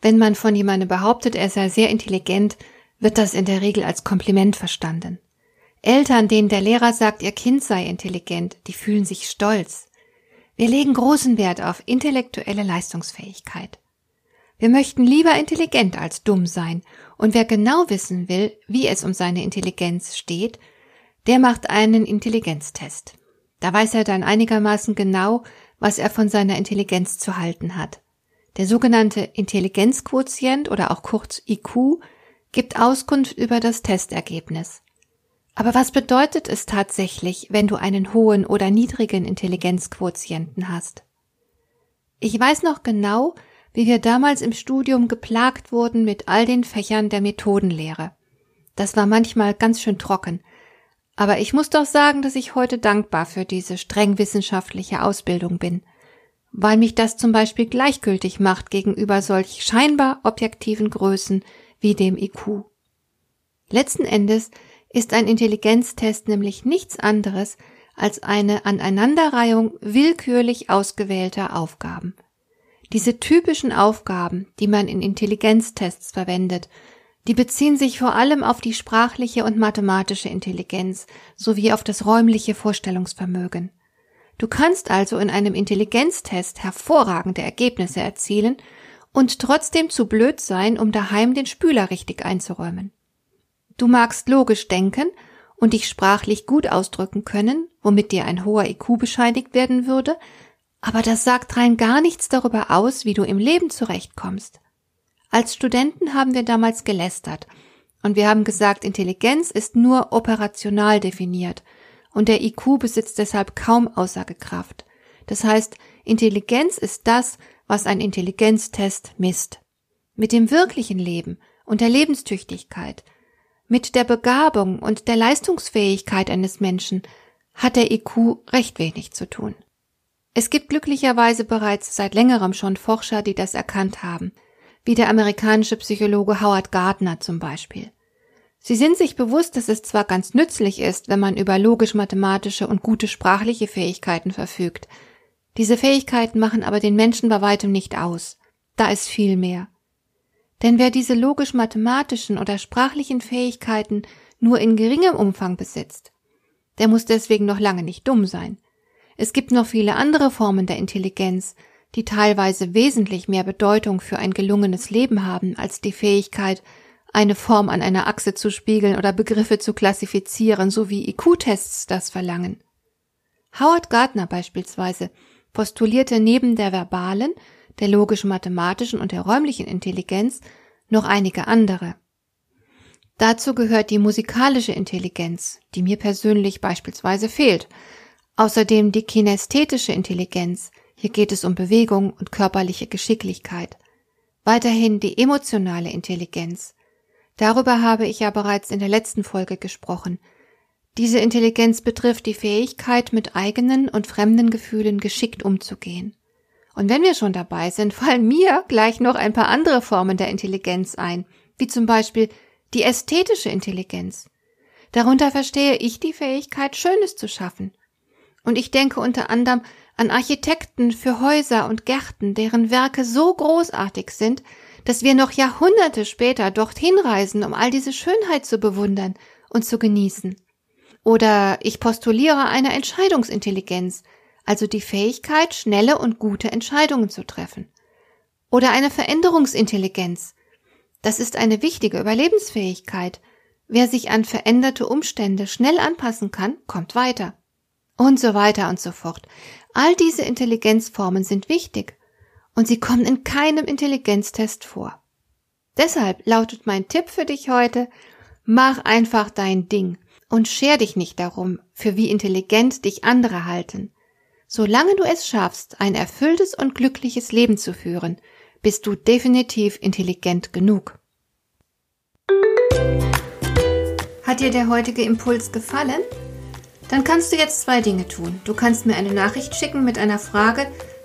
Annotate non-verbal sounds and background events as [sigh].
Wenn man von jemandem behauptet, er sei sehr intelligent, wird das in der Regel als Kompliment verstanden. Eltern, denen der Lehrer sagt, ihr Kind sei intelligent, die fühlen sich stolz. Wir legen großen Wert auf intellektuelle Leistungsfähigkeit. Wir möchten lieber intelligent als dumm sein, und wer genau wissen will, wie es um seine Intelligenz steht, der macht einen Intelligenztest. Da weiß er dann einigermaßen genau, was er von seiner Intelligenz zu halten hat. Der sogenannte Intelligenzquotient oder auch kurz IQ gibt Auskunft über das Testergebnis. Aber was bedeutet es tatsächlich, wenn du einen hohen oder niedrigen Intelligenzquotienten hast? Ich weiß noch genau, wie wir damals im Studium geplagt wurden mit all den Fächern der Methodenlehre. Das war manchmal ganz schön trocken, aber ich muss doch sagen, dass ich heute dankbar für diese streng wissenschaftliche Ausbildung bin, weil mich das zum Beispiel gleichgültig macht gegenüber solch scheinbar objektiven Größen wie dem IQ. Letzten Endes ist ein Intelligenztest nämlich nichts anderes als eine Aneinanderreihung willkürlich ausgewählter Aufgaben. Diese typischen Aufgaben, die man in Intelligenztests verwendet, die beziehen sich vor allem auf die sprachliche und mathematische Intelligenz sowie auf das räumliche Vorstellungsvermögen. Du kannst also in einem Intelligenztest hervorragende Ergebnisse erzielen und trotzdem zu blöd sein, um daheim den Spüler richtig einzuräumen. Du magst logisch denken und dich sprachlich gut ausdrücken können, womit dir ein hoher IQ bescheinigt werden würde, aber das sagt rein gar nichts darüber aus, wie du im Leben zurechtkommst. Als Studenten haben wir damals gelästert und wir haben gesagt, Intelligenz ist nur operational definiert und der IQ besitzt deshalb kaum Aussagekraft. Das heißt, Intelligenz ist das, was ein Intelligenztest misst. Mit dem wirklichen Leben und der Lebenstüchtigkeit, mit der Begabung und der Leistungsfähigkeit eines Menschen hat der IQ recht wenig zu tun. Es gibt glücklicherweise bereits seit längerem schon Forscher, die das erkannt haben – wie der amerikanische Psychologe Howard Gardner zum Beispiel. Sie sind sich bewusst, dass es zwar ganz nützlich ist, wenn man über logisch-mathematische und gute sprachliche Fähigkeiten verfügt. Diese Fähigkeiten machen aber den Menschen bei weitem nicht aus. Da ist viel mehr. Denn wer diese logisch-mathematischen oder sprachlichen Fähigkeiten nur in geringem Umfang besitzt, der muss deswegen noch lange nicht dumm sein. Es gibt noch viele andere Formen der Intelligenz, die teilweise wesentlich mehr Bedeutung für ein gelungenes Leben haben als die Fähigkeit, eine Form an einer Achse zu spiegeln oder Begriffe zu klassifizieren, so wie IQ-Tests das verlangen. Howard Gardner beispielsweise postulierte neben der verbalen, der logisch-mathematischen und der räumlichen Intelligenz noch einige andere. Dazu gehört die musikalische Intelligenz, die mir persönlich beispielsweise fehlt, außerdem die kinästhetische Intelligenz, hier geht es um Bewegung und körperliche Geschicklichkeit. Weiterhin die emotionale Intelligenz. Darüber habe ich ja bereits in der letzten Folge gesprochen. Diese Intelligenz betrifft die Fähigkeit, mit eigenen und fremden Gefühlen geschickt umzugehen. Und wenn wir schon dabei sind, [laughs] fallen mir gleich noch ein paar andere Formen der Intelligenz ein, wie zum Beispiel die ästhetische Intelligenz. Darunter verstehe ich die Fähigkeit, Schönes zu schaffen. Und ich denke unter anderem an Architekten für Häuser und Gärten, deren Werke so großartig sind, dass wir noch Jahrhunderte später dorthin reisen, um all diese Schönheit zu bewundern und zu genießen. Oder ich postuliere eine Entscheidungsintelligenz, also die Fähigkeit, schnelle und gute Entscheidungen zu treffen. Oder eine Veränderungsintelligenz. Das ist eine wichtige Überlebensfähigkeit. Wer sich an veränderte Umstände schnell anpassen kann, kommt weiter. Und so weiter und so fort. All diese Intelligenzformen sind wichtig und sie kommen in keinem Intelligenztest vor. Deshalb lautet mein Tipp für dich heute, mach einfach dein Ding und scher dich nicht darum, für wie intelligent dich andere halten. Solange du es schaffst, ein erfülltes und glückliches Leben zu führen, bist du definitiv intelligent genug. Hat dir der heutige Impuls gefallen? Dann kannst du jetzt zwei Dinge tun. Du kannst mir eine Nachricht schicken mit einer Frage,